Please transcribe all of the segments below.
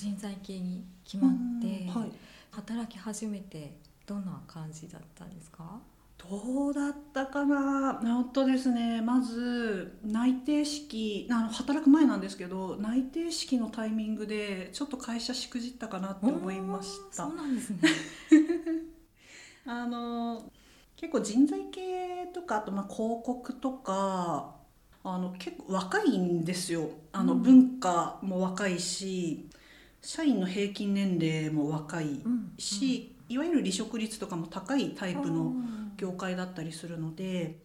人材系に決まって、うんはい。働き始めてどんな感じだったんですか？どうだったかな？えっとですねまず内定式あの働く前なんですけど内定式のタイミングでちょっと会社しくじったかなって思いました。そうなんですね。あの結構人材系とかあとまあ広告とかあの結構若いんですよ。あのうん。文化も若いし、社員の平均年齢も若いうん。し、いわゆる離職率とかも高いタイプのうん業界だったりするので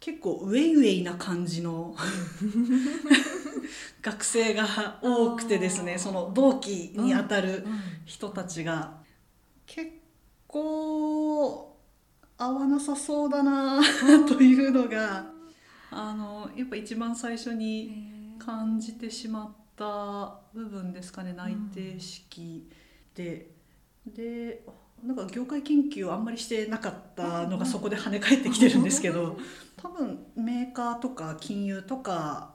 結構ウェイウェイな感じの 学生が多くてですねその同期にあたるうん人たちが結構合わなさそうだなというのがあのやっぱ一番最初に感じてしまった部分ですかね内定式で。でなんか業界研究をあんまりしてなかったのがそこで跳ね返ってきてるんですけど多分メーカーとか金融とか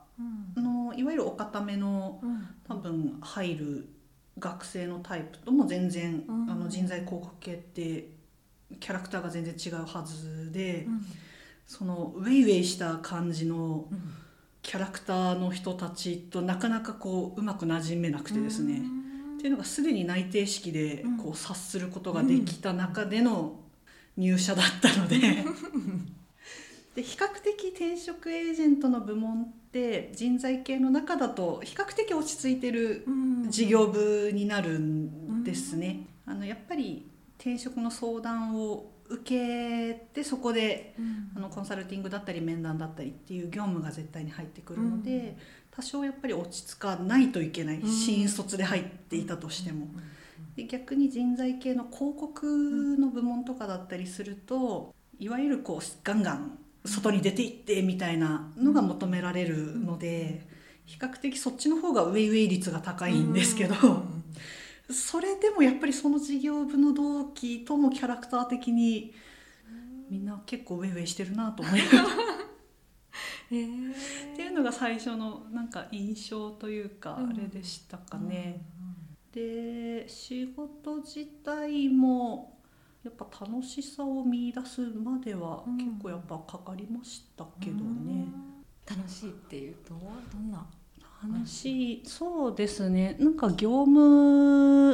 うん。のいわゆるお固めのうん。多分入る学生のタイプとも全然、うん。あの人材広告系ってキャラクターが全然違うはずで、うん。そのウェイウェイした感じのうんキャラクターの人たちとなかなかこううまく馴染めなくてですね。っていうのがすでに内定式でうん。こう察することができた中での入社だったので。で比較的転職エージェントの部門って人材系の中だと比較的落ち着いてるうん。事業部になるんですね。あのやっぱり転職の相談を受けてそこでうん。あのコンサルティングだったり面談だったりっていう業務が絶対に入ってくるので、多少やっぱり落ち着かないといけない、うん。新卒で入っていたとしても。で逆に人材系の広告の部門とかだったりするといわゆるこうガンガン外に出ていってみたいなのが求められるので比較的そっちの方がウェイウェイ率が高いんですけど。それでもやっぱりその事業部の同期ともキャラクター的にみんな結構ウェイウェイしてるなと思いながらっへーていうのが最初のなんか印象というかうん。あれでしたかね。で仕事自体もやっぱ楽しさを見出すまではうん。結構やっぱかかりましたけどね。うん。楽しいっていうとどんな話そうですね。なんか業務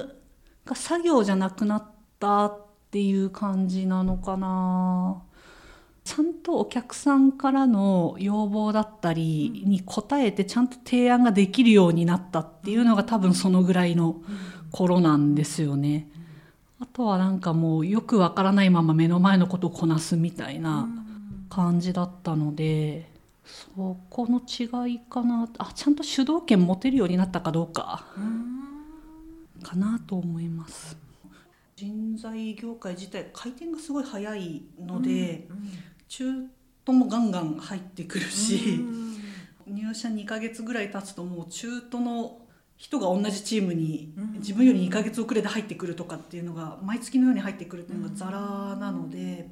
が作業じゃなくなったっていう感じなのかな。ちゃんとお客さんからの要望だったりに応えてちゃんと提案ができるようになったっていうのが多分そのぐらいの頃なんですよね。あとはなんかもうよくわからないまま目の前のことをこなすみたいな感じだったのでそこの違いかな。あちゃんと主導権持てるようになったかどうか。かなと思います。人材業界自体回転がすごい早いので、中途もガンガン入ってくるし、入社2ヶ月ぐらい経つともう中途の人が同じチームにうん自分より2ヶ月遅れで入ってくるとかっていうのが毎月のように入ってくるっていうのがザラなので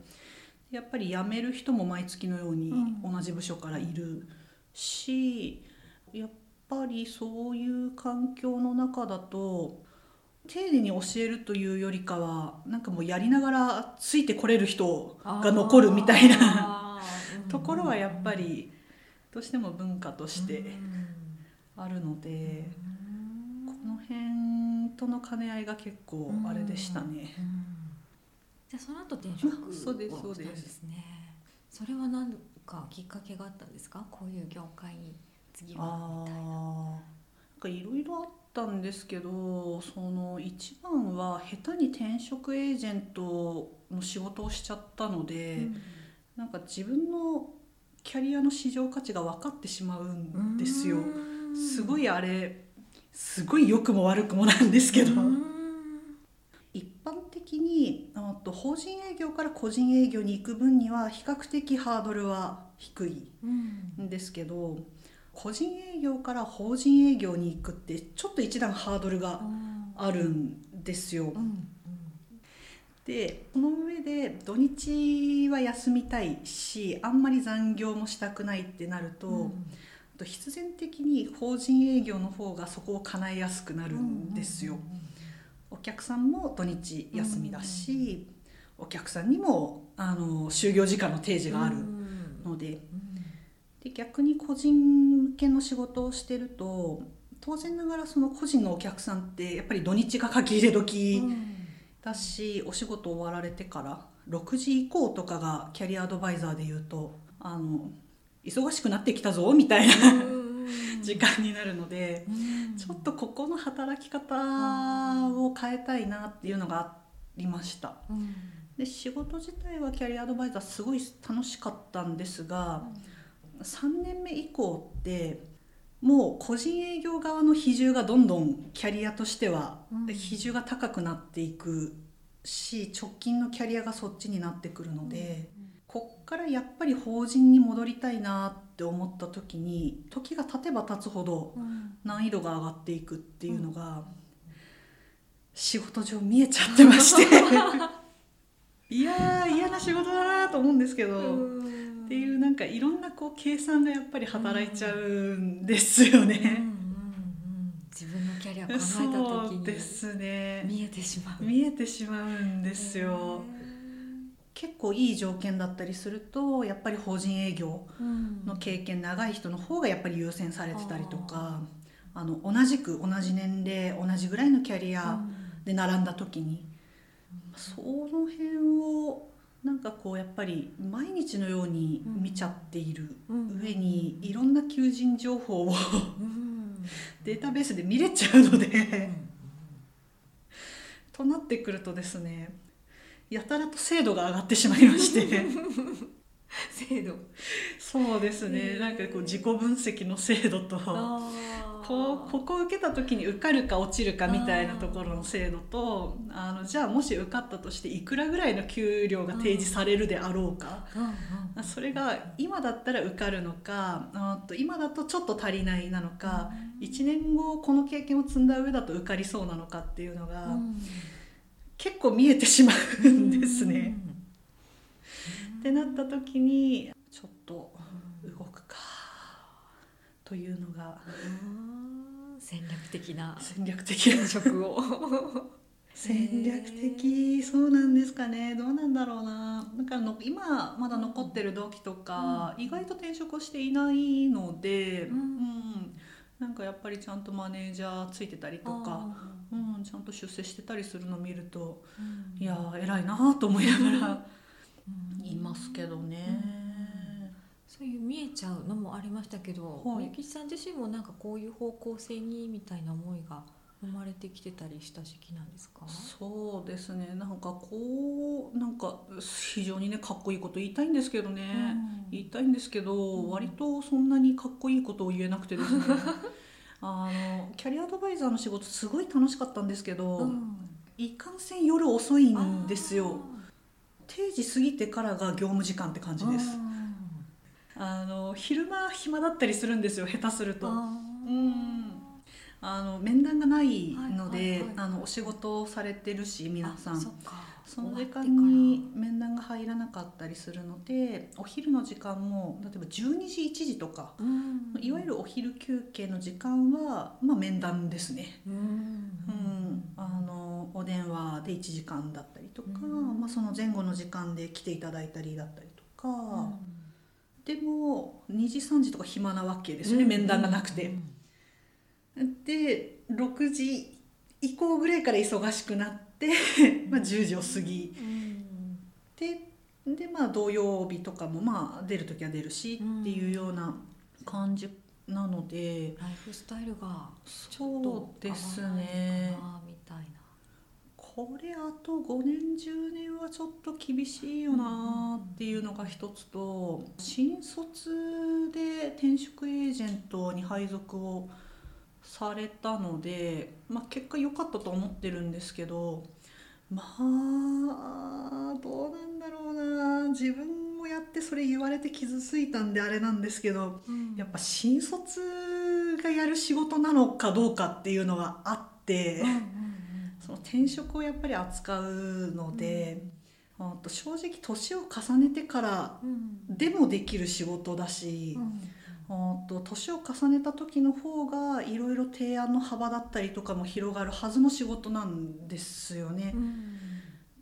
やっぱり辞める人も毎月のように同じ部署からいるしやっぱりそういう環境の中だと丁寧に教えるというよりかはなんかもうやりながらついてこれる人が残るみたいなところはやっぱりどうしても文化としてあるので。この辺との兼ね合いが結構あれでしたね。じゃあその後転職をしたんですね。それは何かきっかけがあったんですか？こういう業界に次はあみたいななんかいろいろあったんですけどその一番は下手に転職エージェントの仕事をしちゃったので、なんか自分のキャリアの市場価値が分かってしまうんですよ。すごいいあれすごい良くも悪くもなんですけど。一般的にあと法人営業から個人営業に行く分には比較的ハードルは低いん。ですけど個人営業から法人営業に行くってちょっと一段ハードルがあるんですよ。でその上で土日は休みたいしあんまり残業もしたくないってなると、と必然的に法人営業の方がそこを叶えやすくなるんですよ。お客さんも土日休みだし、お客さんにもあの就業時間の提示があるので,、で逆に個人向けの仕事をしてると当然ながらその個人のお客さんってやっぱり土日が書き入れ時だし、お仕事終わられてから6時以降とかがキャリアアドバイザーでいうとあの忙しくなってきたぞみたいな時間になるので、ちょっとここの働き方を変えたいなっていうのがありました。で仕事自体はキャリアアドバイザーすごい楽しかったんですが、3年目以降ってもう個人営業側の比重がどんどんキャリアとしては比重が高くなっていくし直近のキャリアがそっちになってくるので、こっからやっぱり法人に戻りたいなって思った時に時が経てば経つほど難易度が上がっていくっていうのが仕事上見えちゃってまして。いやー嫌な仕事だなと思うんですけど。っていうなんかいろんなこう計算がやっぱり働いちゃうんですよね。自分のキャリア考えた時にね。見えてしまう。見えてしまうんですよ。結構いい条件だったりするとやっぱり法人営業の経験長い人の方がやっぱり優先されてたりとか、あの同じく同じ年齢同じぐらいのキャリアで並んだ時に、その辺をなんかこうやっぱり毎日のように見ちゃっている上にいろんな求人情報を データベースで見れちゃうので となってくるとですねやたらと精度が上がってしまいまして。精度。そうですね。なんかこう自己分析の精度とこうここを受けた時に受かるか落ちるかみたいなところの制度とあのじゃあもし受かったとしていくらぐらいの給料が提示されるであろうか、それが今だったら受かるのかあと今だとちょっと足りないなのか、1年後この経験を積んだ上だと受かりそうなのかっていうのが、結構見えてしまうんですね。ってなった時にちょっと動くかというのが戦略的な。戦略的な職を。戦略的そうなんですかね。どうなんだろうな。なんかの今まだ残ってる同期とか、意外と転職をしていないので、うん。なんかやっぱりちゃんとマネージャーついてたりとか、うん、ちゃんと出世してたりするのを見ると、いやー偉いなと思いながら。いますけどね。そういう見えちゃうのもありましたけど、はい。ゆきさん自身もなんかこういう方向性にみたいな思いが生まれてきてたりした時期なんですか？そうですね。なんかこうなんか非常にねかっこいいこと言いたいんですけどね、うん。言いたいんですけど、うん割とそんなにかっこいいことを言えなくてですねあのキャリアアドバイザーの仕事すごい楽しかったんですけど、うん。いかんせん夜遅いんですよ。定時過ぎてからが業務時間って感じです。あの昼間暇だったりするんですよ下手すると。うんあの面談がないので、はいはいはい。あのお仕事をされてるし皆さん。そっか。その時間に面談が入らなかったりするのでお昼の時間も例えば12時1時とか、うん。いわゆるお昼休憩の時間は、まあ、面談ですね、うん。うん、あのお電話で1時間だったりとか、うん。まあ、その前後の時間で来ていただいたりだったりとか、でも2時3時とか暇なわけですよね、面談がなくて。で6時以降ぐらいから忙しくなってまあ10時を過ぎ。うん。ででまあ土曜日とかもまあ出る時は出るしっていうような感じなので、ライフスタイルがそうですね。みたいな。これあと5年10年はちょっと厳しいよなっていうのが一つと新卒で転職エージェントに配属をされたので、まあ、結果良かったと思ってるんですけどまあどうなんだろうな。自分もやってそれ言われて傷ついたんであれなんですけどやっぱ新卒がやる仕事なのかどうかっていうのはあって。その転職をやっぱり扱うので、あと正直年を重ねてからでもできる仕事だし、あと年を重ねた時の方がいろいろ提案の幅だったりとかも広がるはずの仕事なんですよね。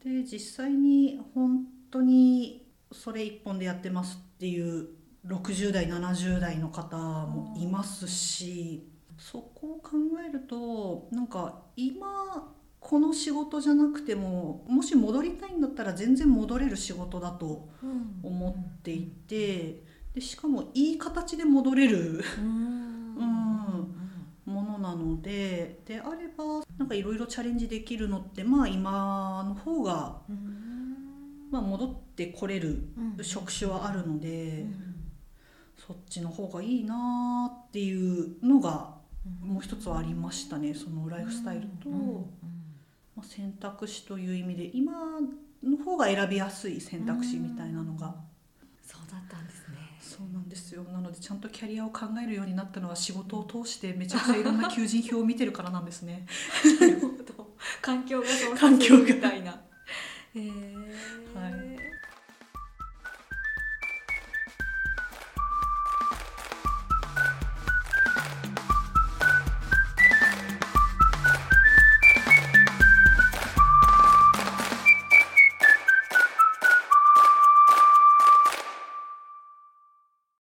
で実際に本当にそれ一本でやってますっていう60代70代の方もいますしそこを考えるとなんか今この仕事じゃなくてももし戻りたいんだったら全然戻れる仕事だと思っていてでしかもいい形で戻れる。うん。ものなのでであればなんかいろいろチャレンジできるのってまあ今の方が、まあ、戻ってこれる職種はあるので、そっちの方がいいなっていうのがもう一つはありましたねそのライフスタイルと、まあ、選択肢という意味で今の方が選びやすい選択肢みたいなのが。そうだったんですねそうなんですよ。なのでちゃんとキャリアを考えるようになったのは仕事を通してめちゃくちゃいろんな求人票を見てるからなんですね。環境がそうみたいな。